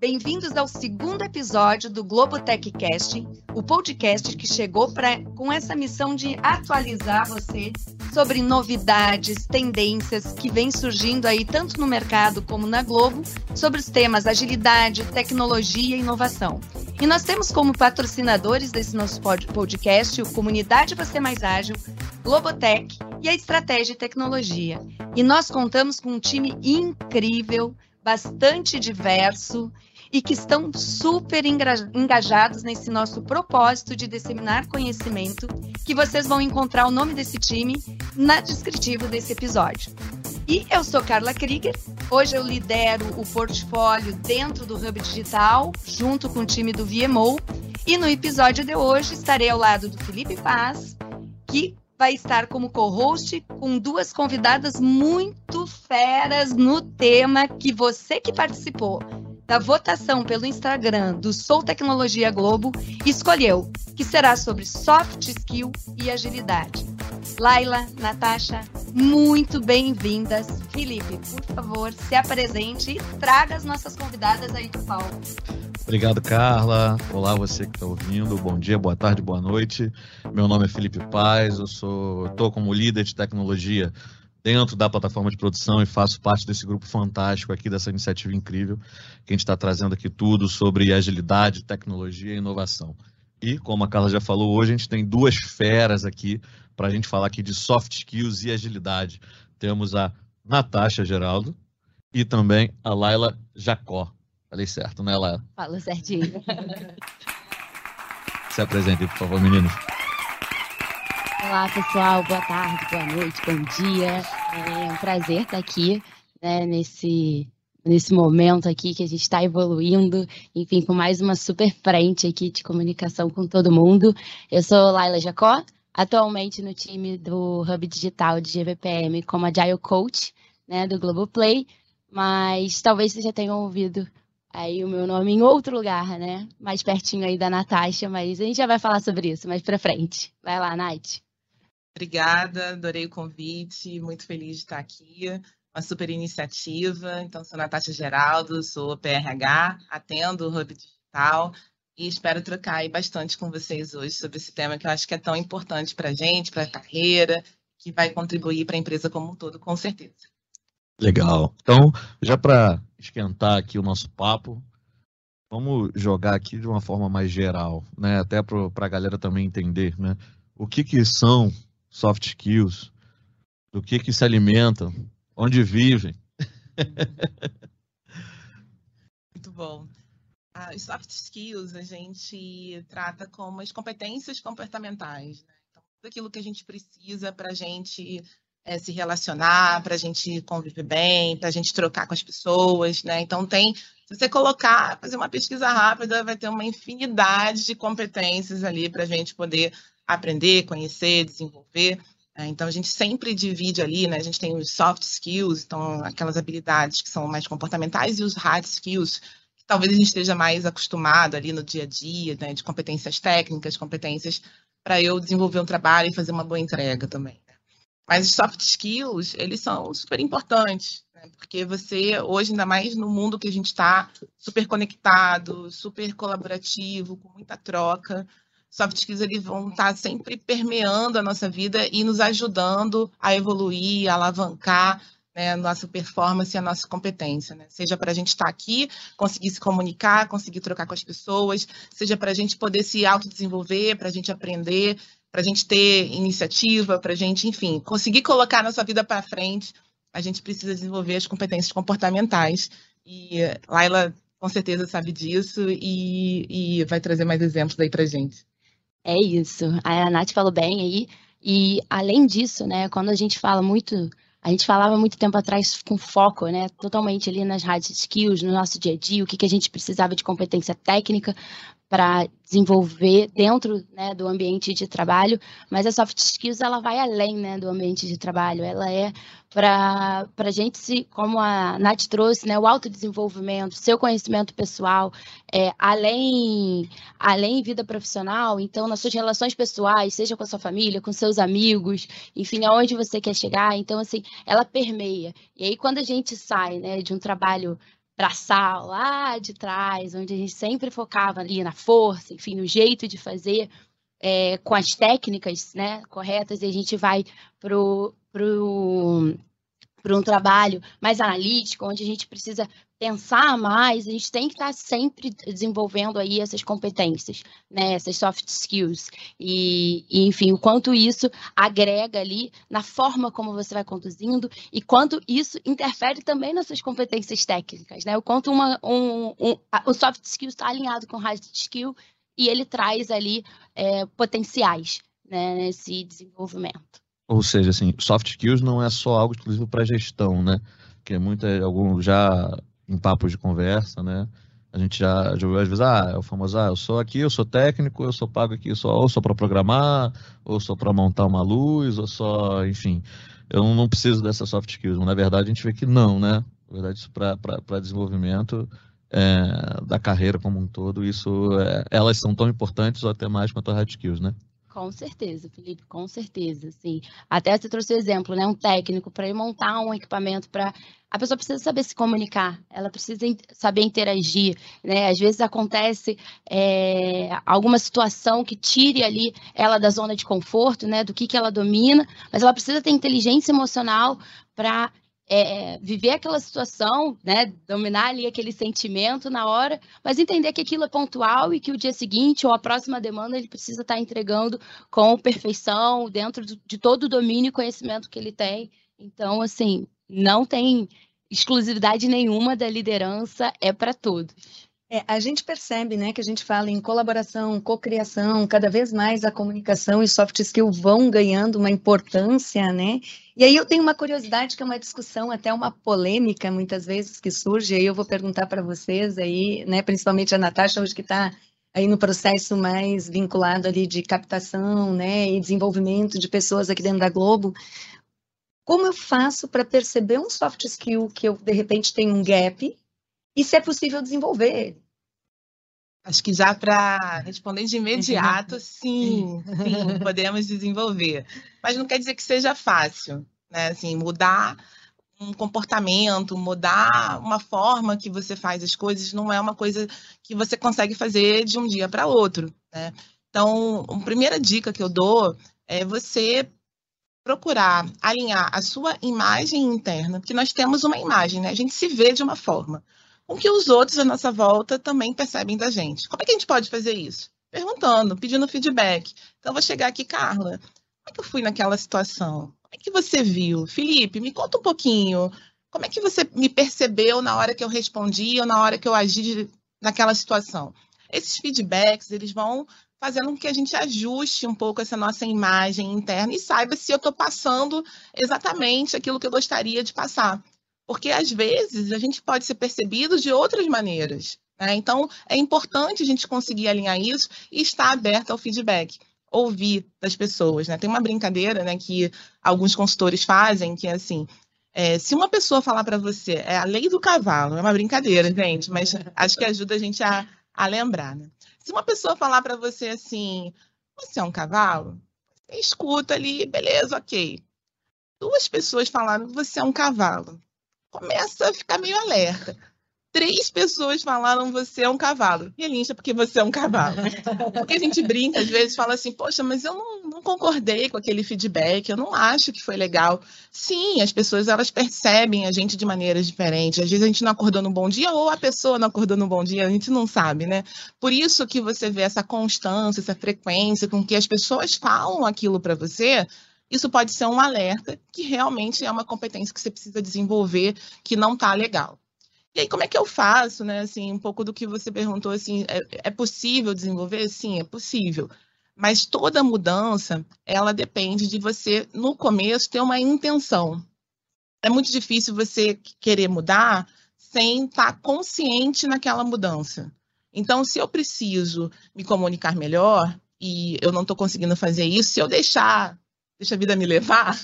Bem-vindos ao segundo episódio do Globo Techcast, o podcast que chegou pra, com essa missão de atualizar você sobre novidades, tendências que vêm surgindo aí tanto no mercado como na Globo, sobre os temas agilidade, tecnologia e inovação. E nós temos como patrocinadores desse nosso podcast o Comunidade Você Mais Ágil, Globotech e a Estratégia e Tecnologia. E nós contamos com um time incrível bastante diverso e que estão super engajados nesse nosso propósito de disseminar conhecimento, que vocês vão encontrar o nome desse time na descritivo desse episódio. E eu sou Carla Krieger. Hoje eu lidero o portfólio dentro do Hub Digital, junto com o time do VMO. E no episódio de hoje estarei ao lado do Felipe Paz, que vai estar como co-host com duas convidadas muito feras no tema que você que participou da votação pelo Instagram do Sou Tecnologia Globo escolheu, que será sobre soft skill e agilidade. Laila, Natasha, muito bem-vindas. Felipe, por favor, se apresente e traga as nossas convidadas aí do palco. Obrigado, Carla. Olá, você que está ouvindo. Bom dia, boa tarde, boa noite. Meu nome é Felipe Paz, eu sou, estou como líder de tecnologia dentro da plataforma de produção e faço parte desse grupo fantástico aqui, dessa iniciativa incrível, que a gente está trazendo aqui tudo sobre agilidade, tecnologia e inovação. E, como a Carla já falou, hoje a gente tem duas feras aqui para a gente falar aqui de soft skills e agilidade. Temos a Natasha Geraldo e também a Laila Jacó. Falei certo, né, Laila? Fala certinho. Se apresente, por favor, meninos. Olá, pessoal. Boa tarde, boa noite, bom dia. É um prazer estar aqui né, nesse, nesse momento aqui que a gente está evoluindo, enfim, com mais uma super frente aqui de comunicação com todo mundo. Eu sou Laila Jacó, atualmente no time do Hub Digital de GVPM como Agile Coach, né, do Globoplay, mas talvez vocês já tenham ouvido aí o meu nome em outro lugar, né? Mais pertinho aí da Natasha, mas a gente já vai falar sobre isso mais pra frente. Vai lá, Nath. Obrigada, adorei o convite, muito feliz de estar aqui. Uma super iniciativa. Então, sou Natasha Geraldo, sou PRH, atendo o Hub Digital e espero trocar aí bastante com vocês hoje sobre esse tema que eu acho que é tão importante para a gente, para a carreira, que vai contribuir para a empresa como um todo, com certeza. Legal. Então, já para esquentar aqui o nosso papo, vamos jogar aqui de uma forma mais geral, né? Até para a galera também entender, né? O que, que são soft skills, do que, que se alimentam, onde vivem. Muito bom. Ah, os soft skills a gente trata como as competências comportamentais. Né? Então, tudo aquilo que a gente precisa para a gente é, se relacionar, para a gente conviver bem, para a gente trocar com as pessoas, né? Então tem, se você colocar, fazer uma pesquisa rápida, vai ter uma infinidade de competências ali para a gente poder aprender, conhecer, desenvolver. Né? Então a gente sempre divide ali, né? A gente tem os soft skills, então aquelas habilidades que são mais comportamentais e os hard skills que talvez a gente esteja mais acostumado ali no dia a dia, né? De competências técnicas, competências para eu desenvolver um trabalho e fazer uma boa entrega também. Mas os soft skills, eles são super importantes, né? porque você, hoje, ainda mais no mundo que a gente está, super conectado, super colaborativo, com muita troca, soft skills eles vão estar tá sempre permeando a nossa vida e nos ajudando a evoluir, a alavancar né, a nossa performance e a nossa competência. Né? Seja para a gente estar tá aqui, conseguir se comunicar, conseguir trocar com as pessoas, seja para a gente poder se autodesenvolver, para a gente aprender, para a gente ter iniciativa, para a gente, enfim, conseguir colocar a nossa vida para frente, a gente precisa desenvolver as competências comportamentais. E Laila com certeza sabe disso e, e vai trazer mais exemplos aí para gente. É isso. A Nath falou bem aí. E além disso, né, quando a gente fala muito a gente falava muito tempo atrás com foco, né? Totalmente ali nas hard skills, no nosso dia a dia, o que, que a gente precisava de competência técnica para desenvolver dentro né, do ambiente de trabalho, mas a soft skills ela vai além né, do ambiente de trabalho, ela é para a gente, se, como a Nath trouxe, né, o autodesenvolvimento, seu conhecimento pessoal, é, além, além vida profissional, então nas suas relações pessoais, seja com a sua família, com seus amigos, enfim, aonde você quer chegar, então assim, ela permeia. E aí quando a gente sai né, de um trabalho braçal lá de trás, onde a gente sempre focava ali na força, enfim, no jeito de fazer, é, com as técnicas né, corretas, e a gente vai para pro, pro um trabalho mais analítico, onde a gente precisa pensar mais, a gente tem que estar sempre desenvolvendo aí essas competências, né, essas soft skills. E, e, enfim, o quanto isso agrega ali na forma como você vai conduzindo e quanto isso interfere também nas suas competências técnicas, né? O quanto uma, um, um, o soft skill está alinhado com o hard skill e ele traz ali é, potenciais né, nesse desenvolvimento. Ou seja, assim, soft skills não é só algo exclusivo para gestão, né? Que é muito, algum, já em papos de conversa, né? A gente já, já ouviu às vezes, ah, é o famoso, ah, eu sou aqui, eu sou técnico, eu sou pago aqui só, ou só para programar, ou só para montar uma luz, ou só, enfim, eu não preciso dessas soft skills. Mas, na verdade, a gente vê que não, né? Na verdade, isso para desenvolvimento é, da carreira como um todo, isso, é, elas são tão importantes ou até mais quanto as hard skills, né? Com certeza, Felipe, com certeza, sim. Até você trouxe o exemplo, né? Um técnico para montar um equipamento para a pessoa precisa saber se comunicar, ela precisa saber interagir, né? Às vezes acontece é, alguma situação que tire ali ela da zona de conforto, né? Do que, que ela domina, mas ela precisa ter inteligência emocional para é, viver aquela situação, né, dominar ali aquele sentimento na hora, mas entender que aquilo é pontual e que o dia seguinte ou a próxima demanda ele precisa estar entregando com perfeição, dentro de todo o domínio e conhecimento que ele tem. Então, assim, não tem exclusividade nenhuma da liderança, é para todos. É, a gente percebe, né, que a gente fala em colaboração, cocriação, cada vez mais a comunicação e soft skill vão ganhando uma importância, né? E aí eu tenho uma curiosidade que é uma discussão, até uma polêmica muitas vezes que surge, aí eu vou perguntar para vocês aí, né, principalmente a Natasha hoje que está aí no processo mais vinculado ali de captação, né, e desenvolvimento de pessoas aqui dentro da Globo. Como eu faço para perceber um soft skill que eu de repente tenho um gap e se é possível desenvolver ele. Acho que já para responder de imediato, sim, sim, podemos desenvolver. Mas não quer dizer que seja fácil, né? Assim, mudar um comportamento, mudar uma forma que você faz as coisas, não é uma coisa que você consegue fazer de um dia para outro, né? Então, a primeira dica que eu dou é você procurar alinhar a sua imagem interna, porque nós temos uma imagem, né? A gente se vê de uma forma o que os outros à nossa volta também percebem da gente. Como é que a gente pode fazer isso? Perguntando, pedindo feedback. Então, eu vou chegar aqui, Carla, como é que eu fui naquela situação? Como é que você viu? Felipe, me conta um pouquinho. Como é que você me percebeu na hora que eu respondi ou na hora que eu agi naquela situação? Esses feedbacks, eles vão fazendo com que a gente ajuste um pouco essa nossa imagem interna e saiba se eu estou passando exatamente aquilo que eu gostaria de passar porque às vezes a gente pode ser percebido de outras maneiras. Né? Então, é importante a gente conseguir alinhar isso e estar aberto ao feedback, ouvir das pessoas. Né? Tem uma brincadeira né, que alguns consultores fazem, que é assim, é, se uma pessoa falar para você, é a lei do cavalo, é uma brincadeira, gente, mas acho que ajuda a gente a, a lembrar. Né? Se uma pessoa falar para você assim, você é um cavalo, escuta ali, beleza, ok. Duas pessoas falaram, você é um cavalo começa a ficar meio alerta. Três pessoas falaram você é um cavalo. E ele incha porque você é um cavalo. Porque a gente brinca, às vezes, fala assim, poxa, mas eu não, não concordei com aquele feedback, eu não acho que foi legal. Sim, as pessoas elas percebem a gente de maneiras diferentes. Às vezes a gente não acordou num bom dia ou a pessoa não acordou num bom dia, a gente não sabe, né? Por isso que você vê essa constância, essa frequência com que as pessoas falam aquilo para você, isso pode ser um alerta que realmente é uma competência que você precisa desenvolver que não está legal. E aí, como é que eu faço, né? Assim, um pouco do que você perguntou, assim, é, é possível desenvolver? Sim, é possível. Mas toda mudança, ela depende de você, no começo, ter uma intenção. É muito difícil você querer mudar sem estar tá consciente naquela mudança. Então, se eu preciso me comunicar melhor e eu não estou conseguindo fazer isso, se eu deixar deixa a vida me levar,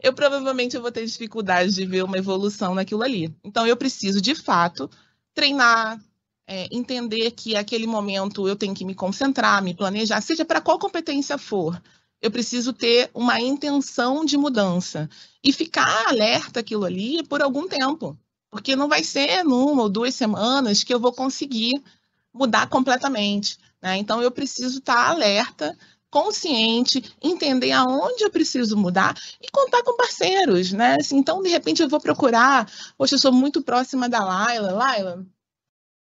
eu provavelmente vou ter dificuldade de ver uma evolução naquilo ali. Então, eu preciso, de fato, treinar, é, entender que aquele momento eu tenho que me concentrar, me planejar, seja para qual competência for. Eu preciso ter uma intenção de mudança e ficar alerta aquilo ali por algum tempo. porque não vai ser numa ou duas semanas que eu vou conseguir mudar completamente. Né? Então, eu preciso estar alerta, consciente, entender aonde eu preciso mudar e contar com parceiros. Né? Assim, então, de repente, eu vou procurar. Poxa, eu sou muito próxima da Laila. Laila,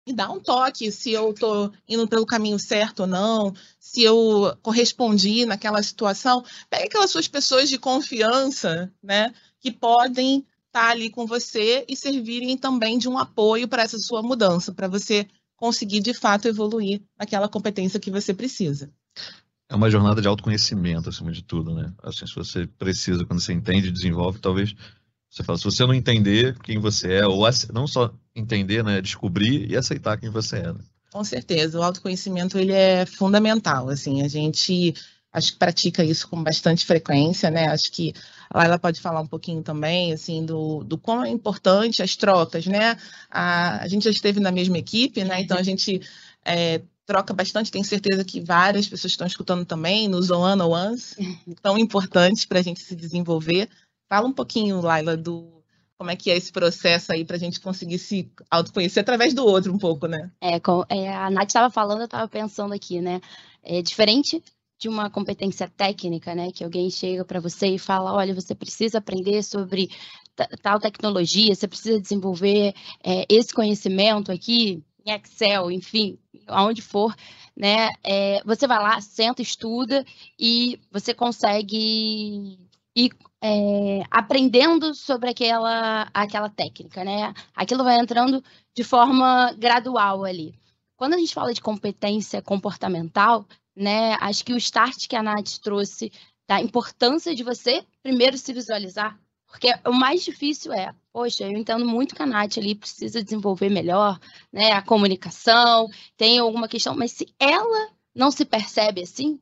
me dá um toque se eu estou indo pelo caminho certo ou não, se eu correspondi naquela situação. Pega aquelas suas pessoas de confiança, né, que podem estar tá ali com você e servirem também de um apoio para essa sua mudança, para você conseguir de fato evoluir naquela competência que você precisa. É uma jornada de autoconhecimento, acima de tudo, né? Assim, se você precisa, quando você entende e desenvolve, talvez você fala, se você não entender quem você é, ou não só entender, né, descobrir e aceitar quem você é. Né? Com certeza, o autoconhecimento ele é fundamental, assim, a gente acho que pratica isso com bastante frequência, né? Acho que ela pode falar um pouquinho também, assim, do, do como é importante as trocas, né? A, a gente já esteve na mesma equipe, né? Então a gente é, troca bastante, tenho certeza que várias pessoas estão escutando também nos one on ones, tão importantes para a gente se desenvolver. Fala um pouquinho, Laila, do como é que é esse processo aí para a gente conseguir se autoconhecer através do outro um pouco, né? É, é a Nath estava falando, eu estava pensando aqui, né? É diferente de uma competência técnica, né? Que alguém chega para você e fala, olha, você precisa aprender sobre tal tecnologia, você precisa desenvolver é, esse conhecimento aqui em Excel, enfim, aonde for, né? É, você vai lá, senta, estuda e você consegue ir é, aprendendo sobre aquela, aquela técnica, né? Aquilo vai entrando de forma gradual ali. Quando a gente fala de competência comportamental, né? Acho que o start que a Nath trouxe da importância de você primeiro se visualizar, porque o mais difícil é, poxa, eu entendo muito que a Nath ali precisa desenvolver melhor, né? A comunicação, tem alguma questão, mas se ela não se percebe assim,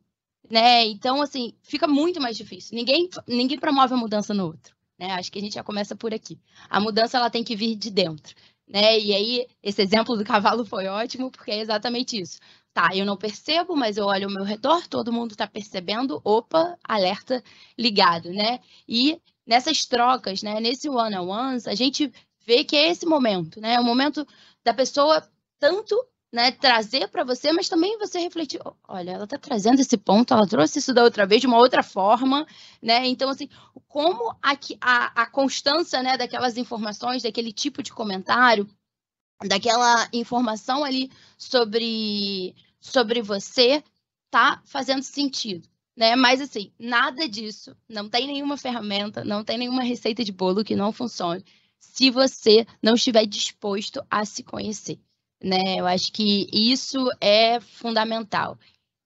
né? Então, assim, fica muito mais difícil. Ninguém, ninguém promove a mudança no outro, né? Acho que a gente já começa por aqui. A mudança, ela tem que vir de dentro, né? E aí, esse exemplo do cavalo foi ótimo, porque é exatamente isso. Tá, eu não percebo, mas eu olho ao meu redor, todo mundo está percebendo, opa, alerta ligado, né? E nessas trocas, né, nesse one-on-ones, a gente vê que é esse momento, né? O momento da pessoa tanto né, trazer para você, mas também você refletir, olha, ela está trazendo esse ponto, ela trouxe isso da outra vez de uma outra forma, né? Então, assim, como a, a, a constância, né, daquelas informações, daquele tipo de comentário, daquela informação ali sobre, sobre você tá fazendo sentido. Né? Mas assim, nada disso, não tem nenhuma ferramenta, não tem nenhuma receita de bolo que não funcione se você não estiver disposto a se conhecer. Né? Eu acho que isso é fundamental.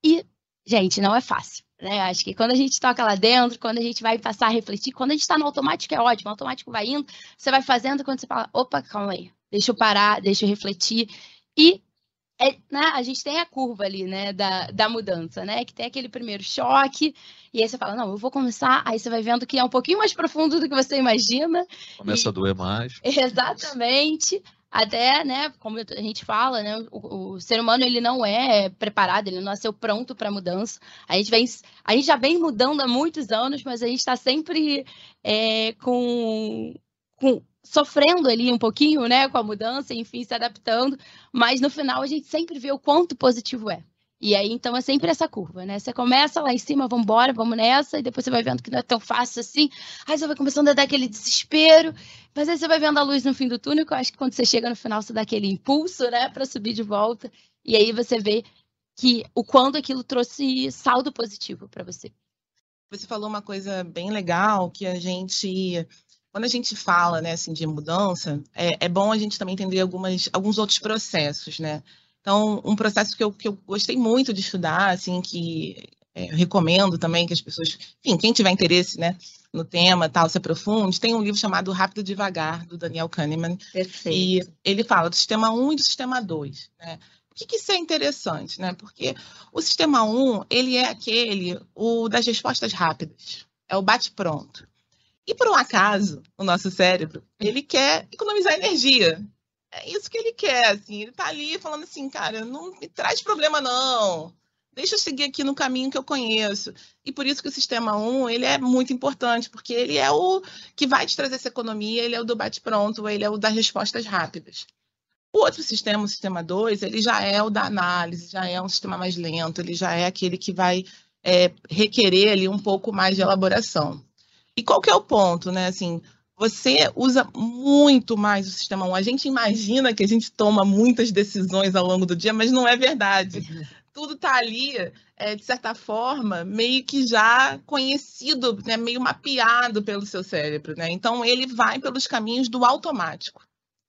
E, gente, não é fácil. Né? Acho que quando a gente toca lá dentro, quando a gente vai passar a refletir, quando a gente está no automático é ótimo, automático vai indo, você vai fazendo, quando você fala, opa, calma aí, deixa eu parar, deixa eu refletir. E é, né, a gente tem a curva ali, né, da, da mudança, né, que tem aquele primeiro choque, e aí você fala, não, eu vou começar, aí você vai vendo que é um pouquinho mais profundo do que você imagina. Começa e... a doer mais. Exatamente. Até, né, como a gente fala, né, o, o, ser humano ele não é preparado, ele não nasceu pronto para mudança. A gente vem, a gente já vem mudando há muitos anos, mas a gente está sempre é, com, com sofrendo ali um pouquinho, né, com a mudança, enfim, se adaptando, mas no final a gente sempre vê o quanto positivo é. E aí, então, é sempre essa curva, né? Você começa lá em cima, vamos embora, vamos nessa, e depois você vai vendo que não é tão fácil assim, aí você vai começando a dar aquele desespero, mas aí você vai vendo a luz no fim do túnel, que eu acho que quando você chega no final, você dá aquele impulso, né, para subir de volta, e aí você vê que o quando aquilo trouxe saldo positivo para você. Você falou uma coisa bem legal, que a gente quando a gente fala né, assim, de mudança, é, é, bom a gente também entender algumas, alguns outros processos, né? Então, um processo que eu, que eu gostei muito de estudar, assim, que é, recomendo também que as pessoas, enfim, quem tiver interesse, né, no tema, tal, se aprofunde, tem um livro chamado Rápido e Devagar, do Daniel Kahneman. Perfeito. E ele fala do sistema 1 e do sistema 2, né? Por que, que isso é interessante, né? Porque o sistema 1, ele é aquele, o das respostas rápidas, é o bate-pronto. E por um acaso, o nosso cérebro, ele quer economizar energia. É isso que ele quer, assim. Ele tá ali falando assim, cara, não me traz problema não. deixa eu seguir aqui no caminho que eu conheço. E por isso que o sistema 1, ele é muito importante, porque ele é o que vai te trazer essa economia, ele é o do bate-pronto, ele é o das respostas rápidas. O outro sistema, o sistema 2, ele já é o da análise, já é um sistema mais lento, ele já é aquele que vai é, requerer ali um pouco mais de elaboração. E qual que é o ponto, né? Assim, você usa muito mais o sistema 1. A gente imagina que a gente toma muitas decisões ao longo do dia, mas não é verdade. Tudo está ali, é, de certa forma, meio que já conhecido, né? meio mapeado pelo seu cérebro. Né? Então, ele vai pelos caminhos do automático.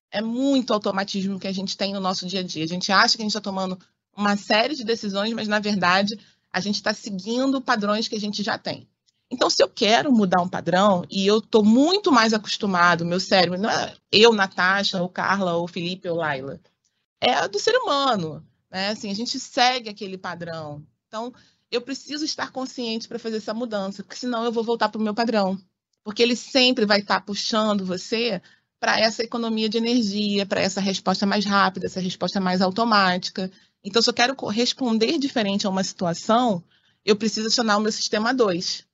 É muito automatismo que a gente tem no nosso dia a dia. A gente acha que a gente está tomando uma série de decisões, mas, na verdade, a gente está seguindo padrões que a gente já tem. Então, se eu quero mudar um padrão e eu estou muito mais acostumado, meu cérebro, não é eu, Natasha, ou Carla, ou Felipe, ou Laila, é do ser humano. Né? Assim, a gente segue aquele padrão. Então, eu preciso estar consciente para fazer essa mudança, porque senão eu vou voltar para o meu padrão. Porque ele sempre vai estar tá puxando você para essa economia de energia, para essa resposta mais rápida, essa resposta mais automática. Então, se eu quero responder diferente a uma situação, eu preciso acionar o meu sistema 2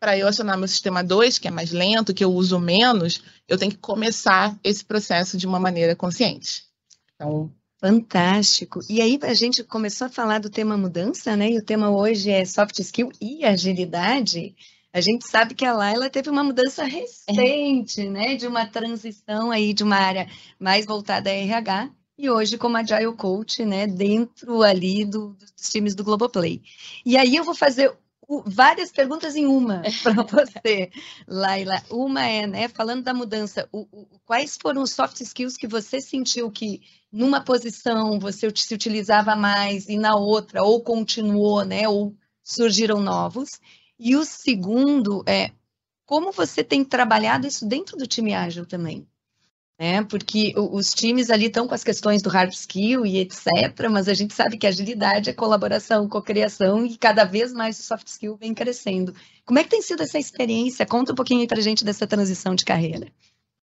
para eu acionar meu sistema 2, que é mais lento, que eu uso menos, eu tenho que começar esse processo de uma maneira consciente. Então, Fantástico. E aí a gente começou a falar do tema mudança, né? E o tema hoje é soft skill e agilidade. A gente sabe que a Laila teve uma mudança recente, é. né? De uma transição aí de uma área mais voltada a RH e hoje como Agile Coach, né? Dentro ali do, dos times do Globoplay. E aí eu vou fazer várias perguntas em uma para você, Laila. Uma é, né, falando da mudança, o, o, quais foram os soft skills que você sentiu que numa posição você se utilizava mais e na outra, ou continuou, né, ou surgiram novos? E o segundo é como você tem trabalhado isso dentro do time ágil também? Né? Porque os times ali estão com as questões do hard skill e etc, mas a gente sabe que agilidade é colaboração, cocriação e cada vez mais o soft skill vem crescendo. Como é que tem sido essa experiência? Conta um pouquinho aí pra gente dessa transição de carreira.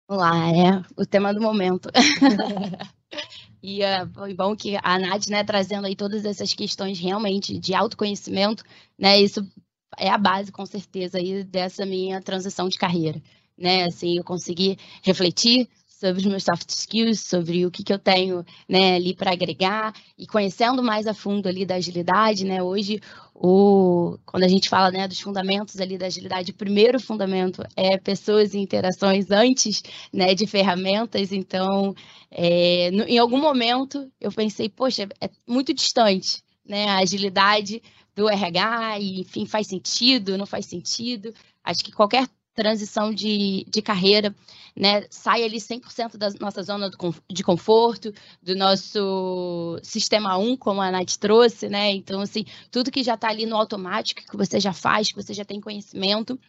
Olá, é o tema do momento. e é, foi bom que a Nath, né, trazendo aí todas essas questões realmente de autoconhecimento, né, isso é a base, com certeza, aí dessa minha transição de carreira, né, assim, eu consegui refletir sobre os meus soft skills, sobre o que, que eu tenho né, ali para agregar e conhecendo mais a fundo ali da agilidade, né? Hoje, o, quando a gente fala né, dos fundamentos ali da agilidade, o primeiro fundamento é pessoas e interações antes né, de ferramentas. Então, é, no, em algum momento eu pensei, poxa, é muito distante né, a agilidade do RH, e enfim, faz sentido, não faz sentido. Acho que qualquer transição de, de carreira, né, sai ali 100% da nossa zona de conforto, do nosso sistema 1, como a Nath trouxe, né, então, assim, tudo que já está ali no automático, que você já faz, que você já tem conhecimento,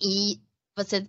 e você,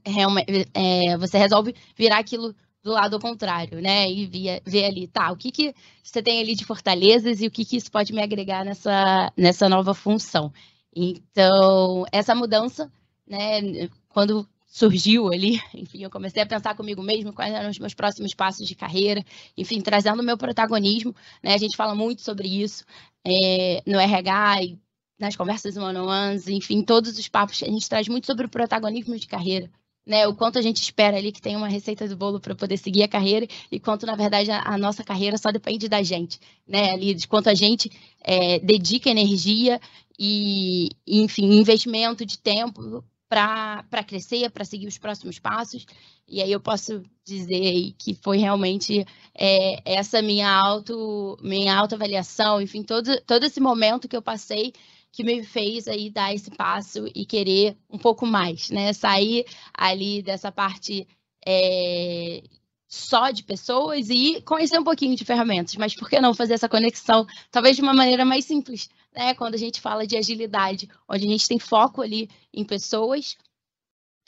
é, você resolve virar aquilo do lado contrário, né? E via, ver ali, tá, o que, que você tem ali de fortalezas e o que, que isso pode me agregar nessa, nessa nova função. Então, essa mudança, né, quando surgiu ali, enfim, eu comecei a pensar comigo mesmo quais eram os meus próximos passos de carreira, enfim, trazendo o meu protagonismo, né? A gente fala muito sobre isso é, no RH e nas conversas one-on-ones, enfim, todos os papos, a gente traz muito sobre o protagonismo de carreira, né? O quanto a gente espera ali que tenha uma receita do bolo para poder seguir a carreira e quanto, na verdade, a, a, nossa carreira só depende da gente, né? Ali, de quanto a gente é, dedica energia e, enfim, investimento de tempo para crescer, para seguir os próximos passos. E aí eu posso dizer que foi realmente é, essa minha auto minha autoavaliação, enfim, todo, todo esse momento que eu passei que me fez aí dar esse passo e querer um pouco mais, né? Sair ali dessa parte é, só de pessoas e conhecer um pouquinho de ferramentas, mas por que não fazer essa conexão, talvez de uma maneira mais simples, né? Quando a gente fala de agilidade, onde a gente tem foco ali em pessoas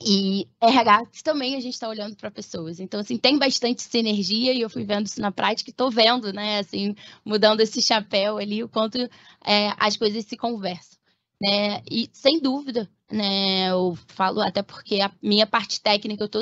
e RH também a gente está olhando para pessoas. Então, assim, tem bastante sinergia e eu fui vendo isso na prática e estou vendo, né, assim, mudando esse chapéu ali, o quanto é, as coisas se conversam. Né? E sem dúvida, né, eu falo até porque a minha parte técnica eu estou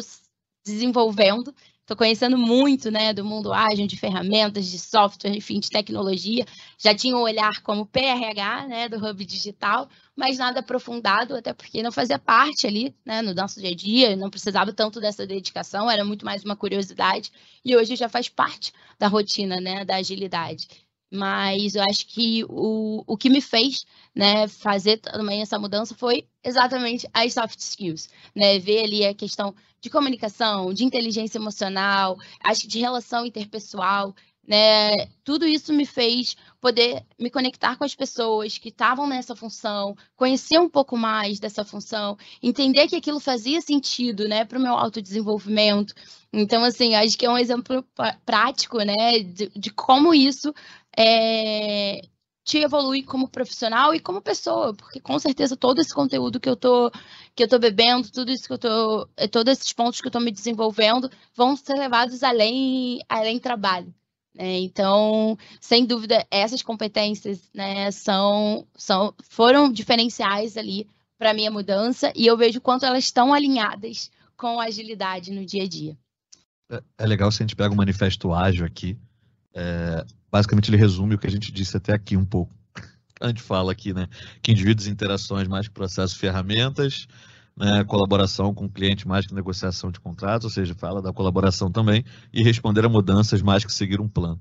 desenvolvendo estou conhecendo muito, né, do mundo ágil, de ferramentas, de software, enfim, de tecnologia. Já tinha um olhar como PRH, né, do Hub Digital, mas nada aprofundado, até porque não fazia parte ali, né, no nosso dia a dia, não precisava tanto dessa dedicação, era muito mais uma curiosidade, e hoje já faz parte da rotina, né, da agilidade mas eu acho que o, o que me fez né, fazer também essa mudança foi exatamente as soft skills, né? Ver ali a questão de comunicação, de inteligência emocional, acho que de relação interpessoal, né? Tudo isso me fez poder me conectar com as pessoas que estavam nessa função, conhecer um pouco mais dessa função, entender que aquilo fazia sentido, né, para o meu autodesenvolvimento. Então, assim, acho que é um exemplo prático, né, de, de como isso é, te evolui como profissional e como pessoa, porque com certeza todo esse conteúdo que eu tô que eu tô bebendo, tudo isso que eu tô, é, todos esses pontos que eu tô me desenvolvendo vão ser levados além além trabalho. Né? Então, sem dúvida, essas competências né, são, são foram diferenciais ali para minha mudança e eu vejo quanto elas estão alinhadas com a agilidade no dia a dia. É, é legal se a gente pega o manifesto ágil aqui. É, basicamente ele resume o que a gente disse até aqui um pouco. A gente fala aqui, né, que indivíduos e interações mais que processos ferramentas, né, colaboração com o cliente mais que negociação de contratos, ou seja, fala da colaboração também, e responder a mudanças mais que seguir um plano.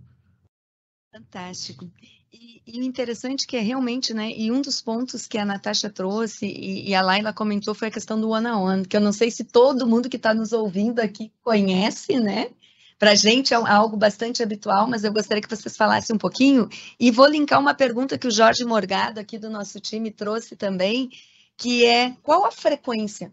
Fantástico. E, e interessante que é realmente, né, e um dos pontos que a Natasha trouxe e, e a Laila comentou foi a questão do one-on-one, -on -one, que eu não sei se todo mundo que está nos ouvindo aqui conhece, né, para a gente é algo bastante habitual, mas eu gostaria que vocês falassem um pouquinho. E vou linkar uma pergunta que o Jorge Morgado, aqui do nosso time, trouxe também, que é qual a frequência?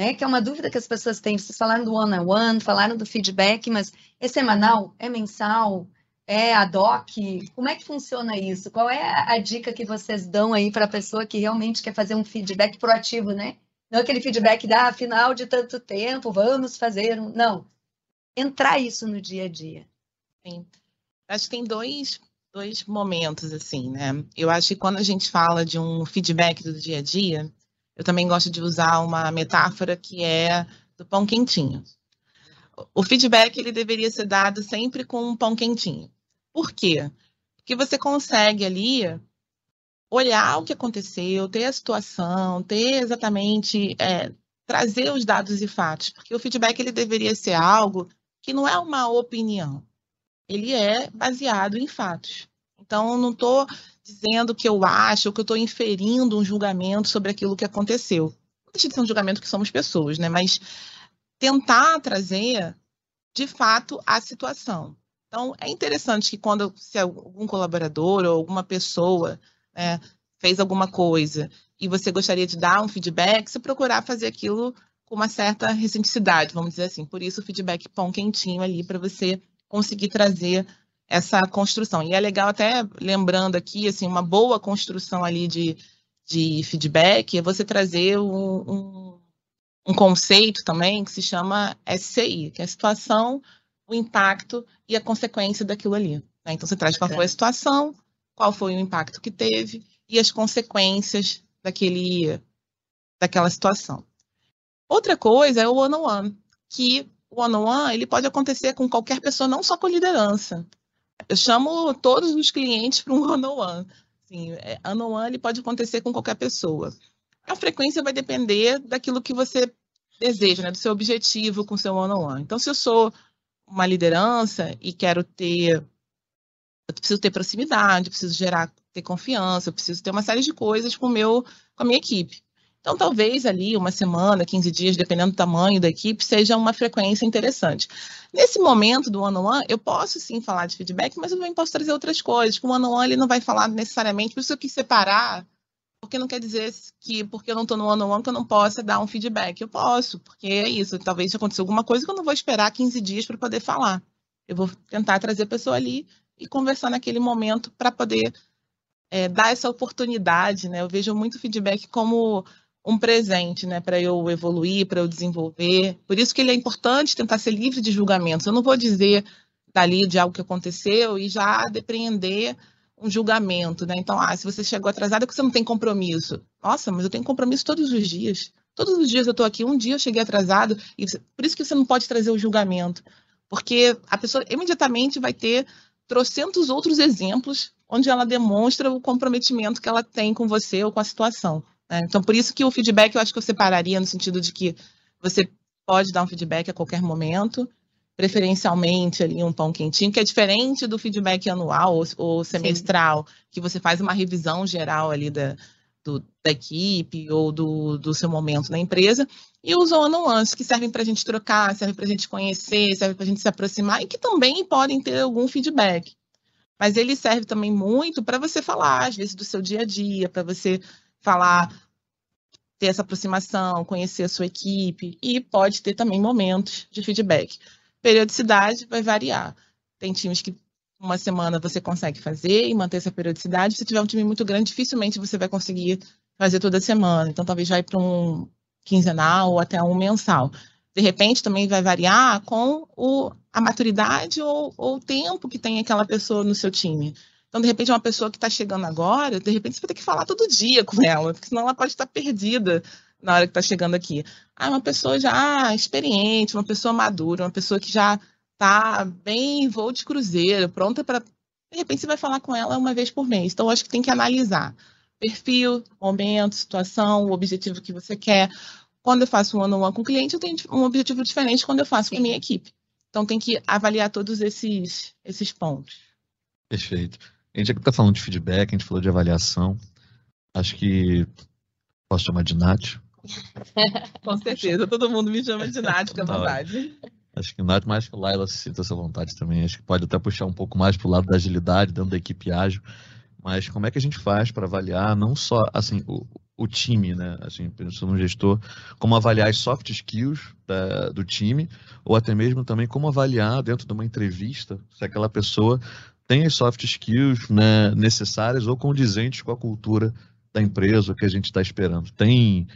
Né? Que é uma dúvida que as pessoas têm. Vocês falaram do one-on-one, -on -one, falaram do feedback, mas é semanal? É mensal? É ad hoc? Como é que funciona isso? Qual é a dica que vocês dão aí para a pessoa que realmente quer fazer um feedback proativo, né? Não aquele feedback da ah, final de tanto tempo, vamos fazer um. Não entrar isso no dia a dia? Sim. Acho que tem dois, dois momentos, assim, né? Eu acho que quando a gente fala de um feedback do dia a dia, eu também gosto de usar uma metáfora que é do pão quentinho. O feedback ele deveria ser dado sempre com um pão quentinho. Por quê? Porque você consegue ali olhar o que aconteceu, ter a situação, ter exatamente é, trazer os dados e fatos, porque o feedback ele deveria ser algo que não é uma opinião, ele é baseado em fatos. Então, não estou dizendo que eu acho, que eu estou inferindo um julgamento sobre aquilo que aconteceu. Não deixa de ser um julgamento que somos pessoas, né? Mas tentar trazer, de fato, a situação. Então, é interessante que quando se algum colaborador ou alguma pessoa né, fez alguma coisa e você gostaria de dar um feedback, você procurar fazer aquilo com uma certa recenticidade, vamos dizer assim. Por isso, o feedback pão quentinho ali para você conseguir trazer essa construção. E é legal até lembrando aqui, assim, uma boa construção ali de, de feedback é você trazer um, um, um conceito também que se chama SCI, que é a situação, o impacto e a consequência daquilo ali. Né? Então, você traz qual foi a situação, qual foi o impacto que teve e as consequências daquele, daquela situação. Outra coisa é o one-on-one, -on -one, que o one-on-one -on -one, ele pode acontecer com qualquer pessoa, não só com liderança. Eu chamo todos os clientes para um one-on-one. Assim, one-on-one ele pode acontecer com qualquer pessoa. A frequência vai depender daquilo que você deseja, né, do seu objetivo com o seu one-on-one. Então, se eu sou uma liderança e quero ter, eu preciso ter proximidade, preciso gerar, ter confiança, preciso ter uma série de coisas com, meu, com a minha equipe. Então, talvez ali uma semana, 15 dias, dependendo do tamanho da equipe, seja uma frequência interessante. Nesse momento do one-on-one, -on -one, eu posso sim falar de feedback, mas eu também posso trazer outras coisas. O one-on-one -on -one, ele não vai falar necessariamente, por isso eu quis separar, porque não quer dizer que porque eu não estou no one-on-one que eu não possa dar um feedback. Eu posso, porque é isso. Talvez aconteça alguma coisa que eu não vou esperar 15 dias para poder falar. Eu vou tentar trazer a pessoa ali e conversar naquele momento para poder é, dar essa oportunidade, né? Eu vejo muito feedback como um presente, né, para eu evoluir, para eu desenvolver. Por isso que ele é importante tentar ser livre de julgamentos. Eu não vou dizer dali de algo que aconteceu e já depreender um julgamento, né? Então, ah, se você chegou atrasado é porque você não tem compromisso. Nossa, mas eu tenho compromisso todos os dias. Todos os dias eu estou aqui, um dia eu cheguei atrasado, e por isso que você não pode trazer o julgamento. Porque a pessoa imediatamente vai ter trocentos outros exemplos onde ela demonstra o comprometimento que ela tem com você ou com a situação. Né? Então, por isso que o feedback eu acho que eu separaria no sentido de que você pode dar um feedback a qualquer momento, preferencialmente ali um pão quentinho, que é diferente do feedback anual ou, ou semestral, Sim. que você faz uma revisão geral ali da, do, da equipe ou do, do seu momento na empresa, e os one-on-ones, que servem para a gente trocar, servem para a gente conhecer, servem para a gente se aproximar, e que também podem ter algum feedback. Mas ele serve também muito para você falar, às vezes, do seu dia a dia, para você falar, ter essa aproximação, conhecer a sua equipe, e pode ter também momentos de feedback. Periodicidade vai variar. Tem times que uma semana você consegue fazer e manter essa periodicidade. Se tiver um time muito grande, dificilmente você vai conseguir fazer toda semana. Então, talvez vai para um quinzenal ou até um mensal. De repente, também vai variar com o, a maturidade ou, ou o tempo que tem aquela pessoa no seu time. Então, de repente, uma pessoa que está chegando agora, de repente você vai ter que falar todo dia com ela, porque senão ela pode estar perdida na hora que está chegando aqui. Ah, uma pessoa já experiente, uma pessoa madura, uma pessoa que já tá bem voo de cruzeiro, pronta para. De repente você vai falar com ela uma vez por mês. Então, acho que tem que analisar perfil, momento, situação, o objetivo que você quer. Quando eu faço um one-on-one com o cliente, eu tenho um objetivo diferente quando eu faço Sim. com a minha equipe. Então, tem que avaliar todos esses, esses pontos. Perfeito. A gente aqui está falando de feedback, a gente falou de avaliação. Acho que posso chamar de Nath. Com certeza, todo mundo me chama de Nath, fica à tá vontade. Acho que nada mais que o Laila se sinta essa vontade também. Acho que pode até puxar um pouco mais para o lado da agilidade dentro da equipe ágil. Mas como é que a gente faz para avaliar não só assim o, o time, né? Assim, pensando no gestor, como avaliar as soft skills da, do time, ou até mesmo também como avaliar dentro de uma entrevista se aquela pessoa tem as soft skills né, necessárias ou condizentes com a cultura da empresa, o que a gente está esperando. Tem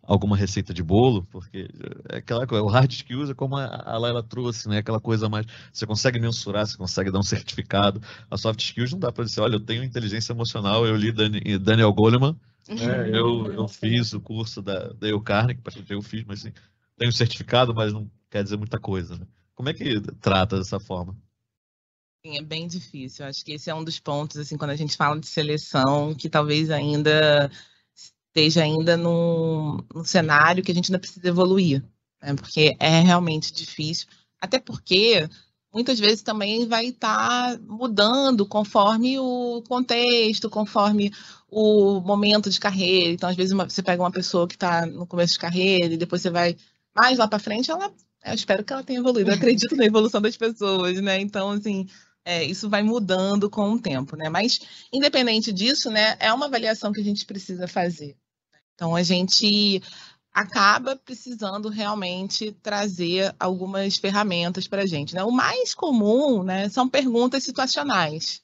alguma receita de bolo, porque é aquela coisa, o hard skills é como a Laila trouxe, né? Aquela coisa mais. Você consegue mensurar, você consegue dar um certificado. A soft skills não dá para dizer, olha, eu tenho inteligência emocional, eu li Daniel Goleman, né, eu, eu fiz o curso da Dale Carnegie, eu fiz, mas assim, tenho certificado, mas não quer dizer muita coisa. Né? Como é que trata dessa forma? É bem difícil. Acho que esse é um dos pontos, assim, quando a gente fala de seleção, que talvez ainda esteja ainda num, num cenário que a gente ainda precisa evoluir, né? porque é realmente difícil. Até porque muitas vezes também vai estar tá mudando conforme o contexto, conforme o momento de carreira. Então, às vezes, uma, você pega uma pessoa que está no começo de carreira e depois você vai mais lá para frente, ela, eu espero que ela tenha evoluído. Eu acredito na evolução das pessoas, né? Então, assim, é, isso vai mudando com o tempo, né? Mas, independente disso, né, é uma avaliação que a gente precisa fazer. Então, a gente acaba precisando realmente trazer algumas ferramentas para a gente. Né? O mais comum né, são perguntas situacionais.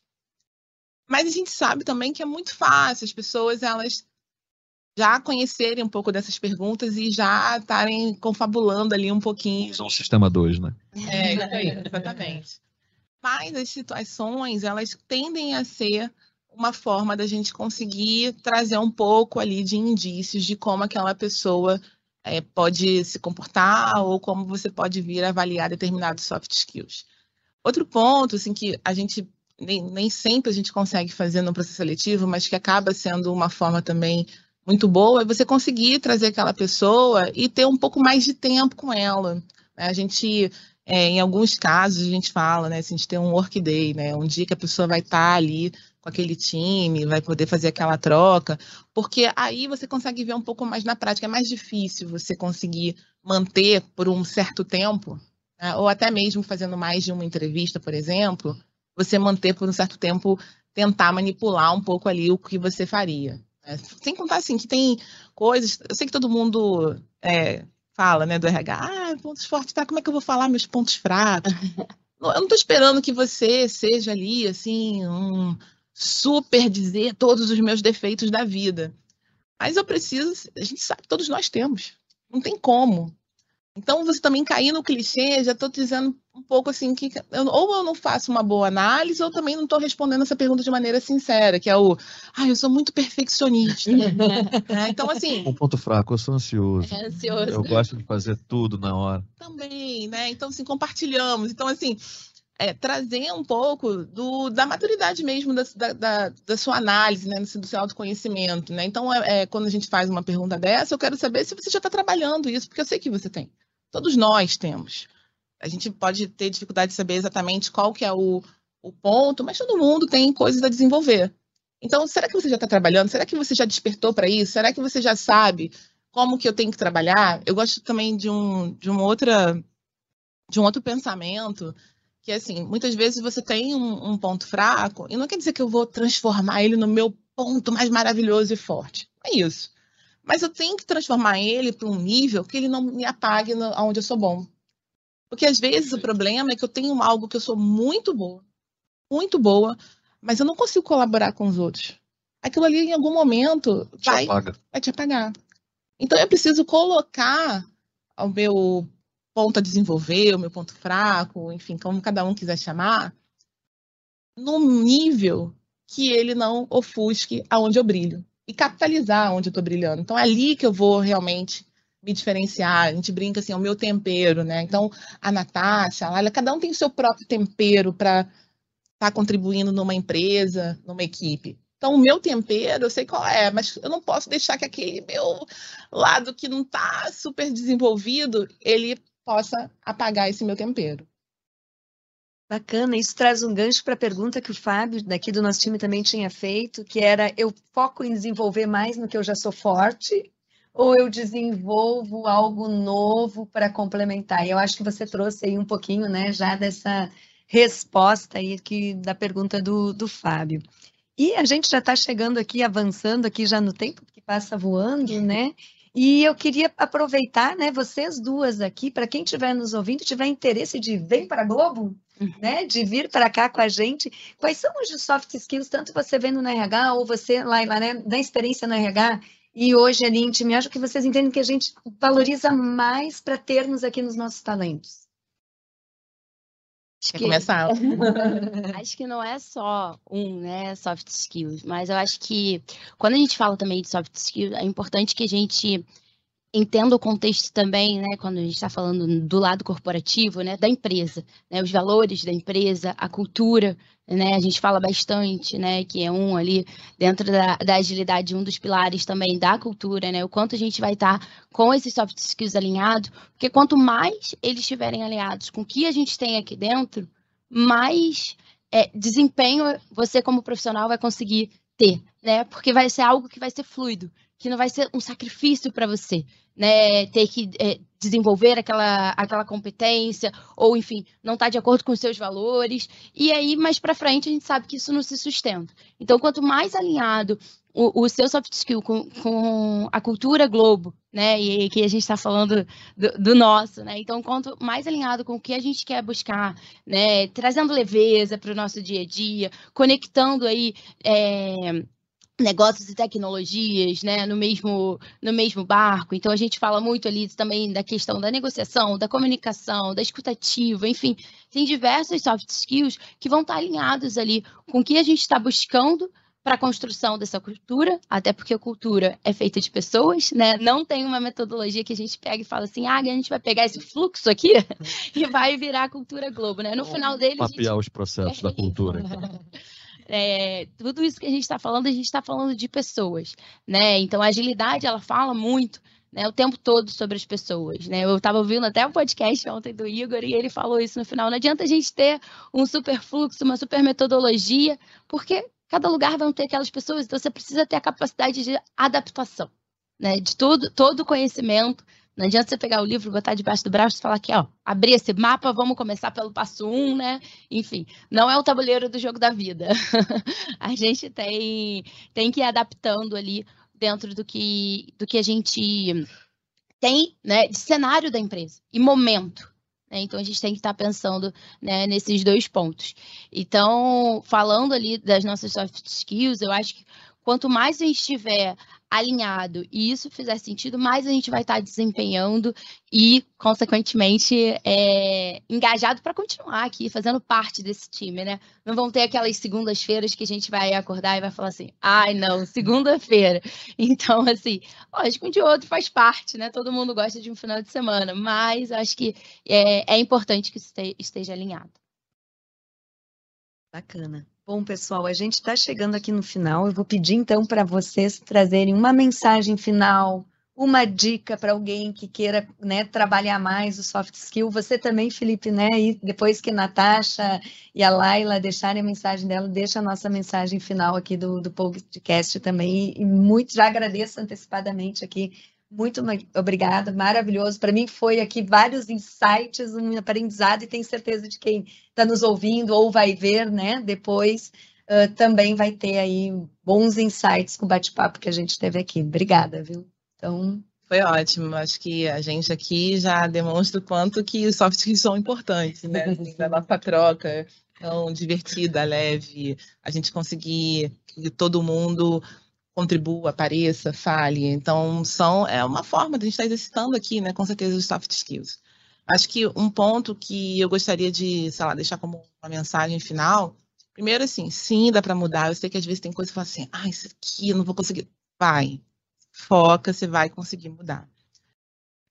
Mas a gente sabe também que é muito fácil as pessoas elas já conhecerem um pouco dessas perguntas e já estarem confabulando ali um pouquinho. São o sistema 2, né? É, isso aí, exatamente. Mas as situações, elas tendem a ser uma forma da gente conseguir trazer um pouco ali de indícios de como aquela pessoa é, pode se comportar ou como você pode vir avaliar determinados soft skills. Outro ponto, assim, que a gente nem, nem sempre a gente consegue fazer no processo seletivo, mas que acaba sendo uma forma também muito boa, é você conseguir trazer aquela pessoa e ter um pouco mais de tempo com ela. A gente é, em alguns casos a gente fala, né, se a gente tem um workday, né, um dia que a pessoa vai estar tá ali com aquele time, vai poder fazer aquela troca, porque aí você consegue ver um pouco mais na prática. É mais difícil você conseguir manter por um certo tempo, né, ou até mesmo fazendo mais de uma entrevista, por exemplo, você manter por um certo tempo, tentar manipular um pouco ali o que você faria. Né? Sem contar assim que tem coisas, eu sei que todo mundo é, fala, né, do RH, ah, pontos fortes, tá, como é que eu vou falar meus pontos fracos? eu não estou esperando que você seja ali, assim, um super dizer todos os meus defeitos da vida. Mas eu preciso, a gente sabe, todos nós temos. Não tem como. Então, você também cair no clichê, já estou dizendo um pouco assim que eu, ou eu não faço uma boa análise, ou também não estou respondendo essa pergunta de maneira sincera, que é o, ah, eu sou muito perfeccionista. é, então, assim. Um ponto fraco, eu sou ansioso. É ansioso. Eu gosto de fazer tudo na hora. Também, né? Então, assim, compartilhamos. Então, assim, é, trazer um pouco do, da maturidade mesmo da, da, da, sua análise, né, do seu autoconhecimento. Né? Então, é, é, quando a gente faz uma pergunta dessa, eu quero saber se você já está trabalhando isso, porque eu sei que você tem. Todos nós temos. A gente pode ter dificuldade de saber exatamente qual que é o, o ponto, mas todo mundo tem coisas a desenvolver. Então, será que você já está trabalhando? Será que você já despertou para isso? Será que você já sabe como que eu tenho que trabalhar? Eu gosto também de um, de uma outra de um outro pensamento que assim, muitas vezes você tem um, um, ponto fraco, e não quer dizer que eu vou transformar ele no meu ponto mais maravilhoso e forte. É isso. Mas eu tenho que transformar ele para um nível que ele não me apague no, onde eu sou bom. Porque às vezes o problema é que eu tenho algo que eu sou muito boa, muito boa, mas eu não consigo colaborar com os outros. Aquilo ali em algum momento vai, vai te apagar. Então eu preciso colocar o meu ponto a desenvolver, o meu ponto fraco, enfim, como cada um quiser chamar, num nível que ele não ofusque aonde eu brilho e capitalizar onde eu estou brilhando. Então é ali que eu vou realmente me diferenciar. A gente brinca assim, é o meu tempero, né? Então a Natasha, a Laila, cada um tem o seu próprio tempero para estar tá contribuindo numa empresa, numa equipe. Então, o meu tempero, eu sei qual é, mas eu não posso deixar que aquele meu lado que não está super desenvolvido, ele possa apagar esse meu tempero. Bacana, isso traz um gancho para a pergunta que o Fábio, daqui do nosso time, também tinha feito, que era: eu foco em desenvolver mais no que eu já sou forte, ou eu desenvolvo algo novo para complementar? E eu acho que você trouxe aí um pouquinho, né, já dessa resposta aí que, da pergunta do, do Fábio. E a gente já está chegando aqui, avançando aqui já no tempo, que passa voando, né? E eu queria aproveitar, né, vocês duas aqui, para quem estiver nos ouvindo, tiver interesse de vir para a Globo. Né, de vir para cá com a gente, quais são os soft skills, tanto você vendo no RH ou você lá, lá né, da experiência no RH e hoje ali em time, acho que vocês entendem que a gente valoriza mais para termos aqui nos nossos talentos. Acho Quer que... começar? acho que não é só um, né, soft skills, mas eu acho que quando a gente fala também de soft skills, é importante que a gente entenda o contexto também, né, quando a gente está falando do lado corporativo, né, da empresa, né, os valores da empresa, a cultura, né, a gente fala bastante, né, que é um ali dentro da, da agilidade, um dos pilares também da cultura, né, o quanto a gente vai estar tá com esses soft skills alinhados, porque quanto mais eles estiverem alinhados com o que a gente tem aqui dentro, mais é, desempenho você como profissional vai conseguir ter, né, porque vai ser algo que vai ser fluido, que não vai ser um sacrifício para você, né, ter que é, desenvolver aquela, aquela competência, ou enfim, não está de acordo com os seus valores, e aí mais para frente a gente sabe que isso não se sustenta. Então, quanto mais alinhado o, o seu soft skill com, com, a cultura globo, né, e que a gente está falando do, do, nosso, né, então quanto mais alinhado com o que a gente quer buscar, né, trazendo leveza para o nosso dia a dia, conectando aí é, negócios e tecnologias, né, no mesmo no mesmo barco. Então a gente fala muito ali também da questão da negociação, da comunicação, da escutativa, enfim, tem diversos soft skills que vão estar alinhados ali com o que a gente está buscando para a construção dessa cultura, até porque a cultura é feita de pessoas, né? Não tem uma metodologia que a gente pega e fala assim, ah, a gente vai pegar esse fluxo aqui e vai virar a cultura globo, né? No final dele. Mapear gente... os processos da cultura. É, tudo isso que a gente está falando, a gente está falando de pessoas, né? Então, a agilidade, ela fala muito, né, o tempo todo sobre as pessoas, né? Eu estava ouvindo até o podcast ontem do Igor e ele falou isso no final. Não adianta a gente ter um super fluxo, uma super metodologia, porque cada lugar vão ter aquelas pessoas, então você precisa ter a capacidade de adaptação, né? De todo, todo conhecimento, não adianta você pegar o livro, botar debaixo do braço e falar aqui, ó, abrir esse mapa, vamos começar pelo passo um, né? Enfim, não é o tabuleiro do jogo da vida. a gente tem, tem que ir adaptando ali dentro do que, do que a gente tem, né, de cenário da empresa e momento. Né? Então a gente tem que estar pensando né, nesses dois pontos. Então, falando ali das nossas soft skills, eu acho que quanto mais a gente estiver alinhado e isso fizer sentido, mais a gente vai estar desempenhando e, consequentemente, é, engajado para continuar aqui, fazendo parte desse time, né? Não vão ter aquelas segundas-feiras que a gente vai acordar e vai falar assim, ai, não, segunda-feira. Então, assim, lógico, um de outro faz parte, né? Todo mundo gosta de um final de semana, mas acho que é, é importante que esteja alinhado. Bacana. Bom, pessoal, a gente está chegando aqui no final. Eu vou pedir então para vocês trazerem uma mensagem final, uma dica para alguém que queira né, trabalhar mais o soft skill. Você também, Felipe, né? E depois que Natasha e a Laila deixarem a mensagem dela, deixa a nossa mensagem final aqui do, do podcast também. E muito já agradeço antecipadamente aqui muito obrigada, maravilhoso. Para mim foi aqui vários insights, um aprendizado e tenho certeza de quem está nos ouvindo ou vai ver, né? Depois uh, também vai ter aí bons insights com o bate-papo que a gente teve aqui. Obrigada, viu? Então foi ótimo. Acho que a gente aqui já demonstra o quanto que os soft skills são importantes, né? Assim, da nossa troca tão divertida, leve, a gente conseguir que todo mundo contribua, apareça, fale. Então, são, é uma forma de a gente estar exercitando aqui, né, com certeza, os soft skills. Acho que um ponto que eu gostaria de, sei lá, deixar como uma mensagem final, primeiro, assim, sim, dá para mudar. Eu sei que às vezes tem coisa que fala assim, ah, isso aqui eu não vou conseguir. Vai, foca, você vai conseguir mudar.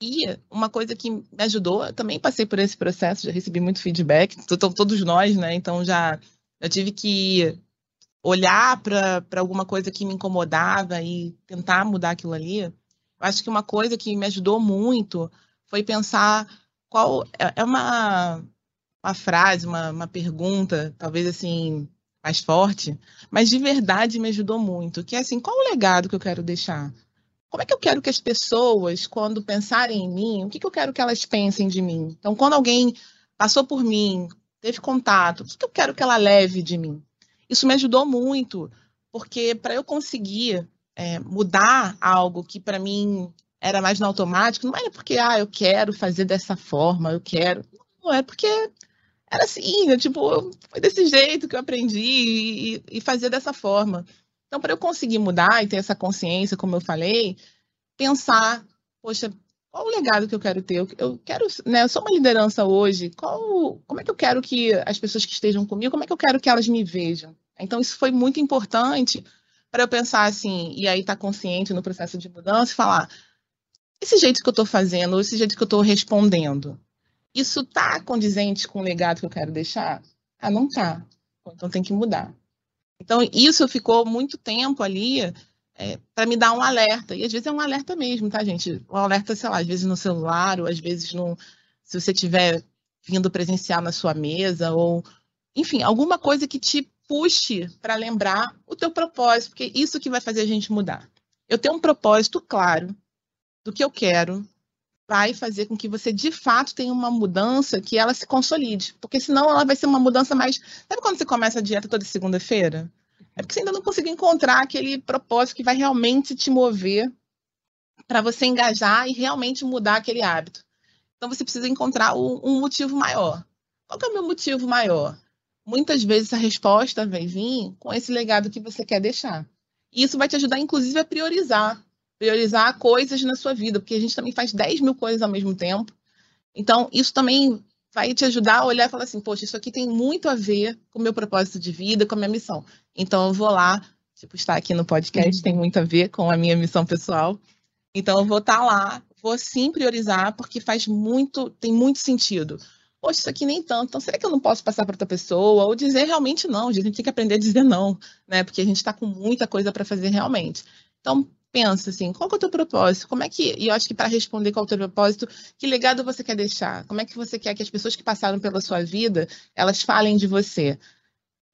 E uma coisa que me ajudou, também passei por esse processo, já recebi muito feedback, todos nós, né? Então já eu tive que olhar para alguma coisa que me incomodava e tentar mudar aquilo ali, eu acho que uma coisa que me ajudou muito foi pensar qual é, é uma, uma frase, uma, uma pergunta, talvez assim mais forte, mas de verdade me ajudou muito, que é assim, qual o legado que eu quero deixar? Como é que eu quero que as pessoas, quando pensarem em mim, o que, que eu quero que elas pensem de mim? Então, quando alguém passou por mim, teve contato, o que, que eu quero que ela leve de mim? Isso me ajudou muito, porque para eu conseguir é, mudar algo que para mim era mais no automático, não era porque ah, eu quero fazer dessa forma, eu quero. Não, é porque era assim, eu, tipo, foi desse jeito que eu aprendi e, e fazer dessa forma. Então, para eu conseguir mudar e ter essa consciência, como eu falei, pensar, poxa, qual o legado que eu quero ter? Eu, quero, né, eu sou uma liderança hoje, qual, como é que eu quero que as pessoas que estejam comigo, como é que eu quero que elas me vejam? Então, isso foi muito importante para eu pensar assim, e aí estar tá consciente no processo de mudança e falar, esse jeito que eu estou fazendo, esse jeito que eu estou respondendo, isso está condizente com o legado que eu quero deixar? Ah, não está. Então tem que mudar. Então, isso ficou muito tempo ali é, para me dar um alerta. E às vezes é um alerta mesmo, tá, gente? Um alerta, sei lá, às vezes no celular, ou às vezes no, se você tiver vindo presencial na sua mesa, ou enfim, alguma coisa que te puxe para lembrar o teu propósito, porque isso que vai fazer a gente mudar. Eu tenho um propósito claro do que eu quero, vai fazer com que você de fato tenha uma mudança que ela se consolide, porque senão ela vai ser uma mudança mais. Sabe quando você começa a dieta toda segunda-feira? É porque você ainda não conseguiu encontrar aquele propósito que vai realmente te mover para você engajar e realmente mudar aquele hábito. Então você precisa encontrar um, motivo maior. Qual é o meu motivo maior? Muitas vezes a resposta vai vir com esse legado que você quer deixar. E isso vai te ajudar, inclusive, a priorizar. Priorizar coisas na sua vida, porque a gente também faz 10 mil coisas ao mesmo tempo. Então, isso também vai te ajudar a olhar e falar assim, poxa, isso aqui tem muito a ver com o meu propósito de vida, com a minha missão. Então eu vou lá, tipo, estar aqui no podcast tem muito a ver com a minha missão pessoal. Então eu vou estar lá, vou sim priorizar, porque faz muito, tem muito sentido. Poxa, isso aqui nem tanto, então será que eu não posso passar para outra pessoa? Ou dizer realmente não, a gente tem que aprender a dizer não, né? Porque a gente está com muita coisa para fazer realmente. Então, pensa assim, qual é o teu propósito? Como é que, e eu acho que para responder qual é o teu propósito, que legado você quer deixar? Como é que você quer que as pessoas que passaram pela sua vida, elas falem de você?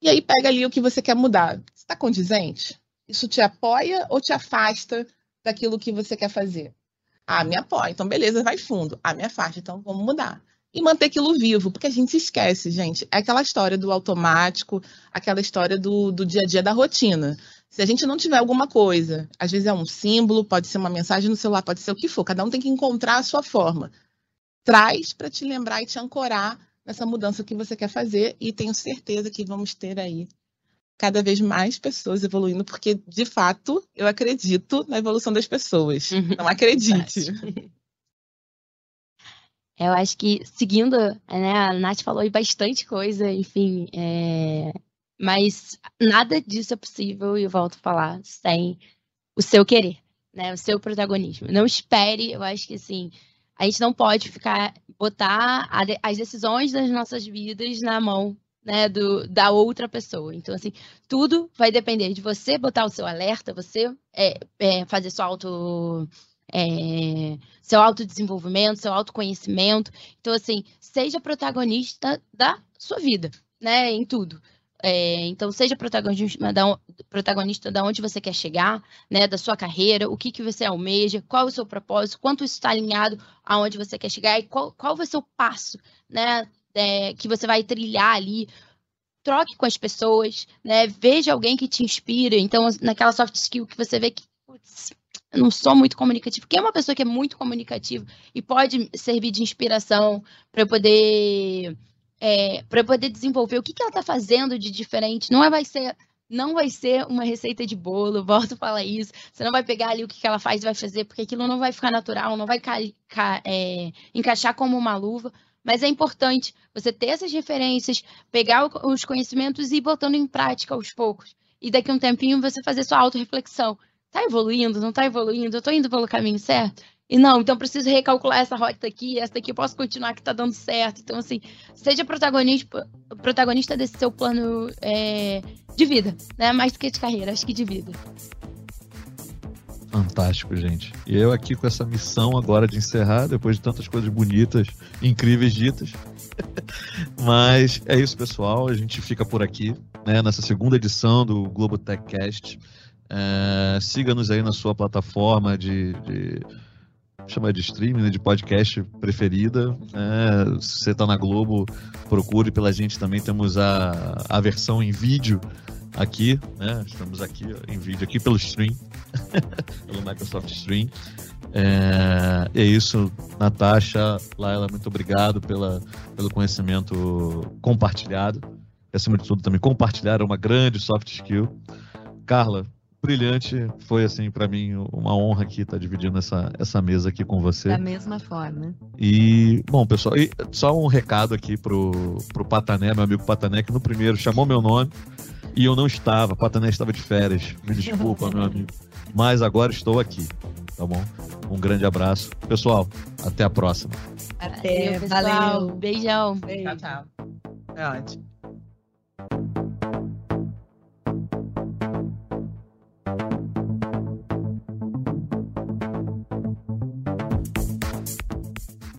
E aí pega ali o que você quer mudar. Está condizente? Isso te apoia ou te afasta daquilo que você quer fazer? Ah, me apoia, então beleza, vai fundo. Ah, me afasta, então vamos mudar. E manter aquilo vivo, porque a gente esquece, gente. É aquela história do automático, aquela história do, do dia a dia da rotina. Se a gente não tiver alguma coisa, às vezes é um símbolo, pode ser uma mensagem no celular, pode ser o que for, cada um tem que encontrar a sua forma. Traz para te lembrar e te ancorar nessa mudança que você quer fazer e tenho certeza que vamos ter aí cada vez mais pessoas evoluindo, porque, de fato, eu acredito na evolução das pessoas. Uhum. Não acredite. Eu acho que, seguindo, né, a Nath falou aí bastante coisa, enfim, é, mas nada disso é possível, e eu volto a falar, sem o seu querer, né, o seu protagonismo. Não espere, eu acho que, assim, a gente não pode ficar, botar a as decisões das nossas vidas na mão, né, do, da outra pessoa. Então, assim, tudo vai depender de você botar o seu alerta, você é, é, fazer sua auto... é, seu autodesenvolvimento, seu autoconhecimento. Então, assim, seja protagonista da sua vida, né? Em tudo. É, então, seja protagonista da, on- protagonista da onde você quer chegar, né? Da sua carreira, o que, que você almeja, qual é o seu propósito, quanto isso está alinhado aonde você quer chegar e qual, qual vai ser o passo, né? é, que você vai trilhar ali. Troque com as pessoas, né? Veja alguém que te inspira. Então, naquela soft skill que você vê que, putz, eu não sou muito comunicativo. Quem é uma pessoa que é muito comunicativa e pode servir de inspiração para poder é, para poder desenvolver o que, que ela está fazendo de diferente. Não é, vai ser não vai ser uma receita de bolo, volto a falar isso. Você não vai pegar ali o que, que ela faz e vai fazer, porque aquilo não vai ficar natural, não vai ca ca é, encaixar como uma luva. Mas é importante você ter essas referências, pegar os conhecimentos e ir botando em prática aos poucos. E daqui a um tempinho você fazer sua autorreflexão. Tá evoluindo? Não tá evoluindo? Eu tô indo pelo caminho certo? E não, então preciso recalcular essa rota aqui, essa daqui eu posso continuar que tá dando certo. Então, assim, seja protagonista, protagonista desse seu plano é, de vida, né? Mais do que de carreira, acho que de vida. Fantástico, gente. E eu aqui com essa missão agora de encerrar, depois de tantas coisas bonitas, incríveis ditas. Mas é isso, pessoal. A gente fica por aqui, né, nessa segunda edição do Globo Techcast. É, Siga-nos aí na sua plataforma de, de chama de streaming, né, de podcast preferida. né? Se você está na Globo, procure pela gente também. Temos a, a versão em vídeo aqui, né? Estamos aqui em vídeo aqui pelo stream, pelo Microsoft Stream. É, é isso, Natasha, Laila, muito obrigado pela, pelo conhecimento compartilhado. E, acima de tudo, também compartilhar é uma grande soft skill. Carla, brilhante, foi assim para mim uma honra aqui estar dividindo essa, essa mesa aqui com você. Da mesma forma. E, bom, pessoal, e só um recado aqui pro, pro Patané, meu amigo Patané, que no primeiro chamou meu nome e eu não estava. Patané estava de férias. Me desculpa, meu amigo. Mas agora estou aqui, tá bom? Um grande abraço. Pessoal, até a próxima. Até, pessoal. valeu. Beijão. Beijo. Tchau, tchau. É ótimo.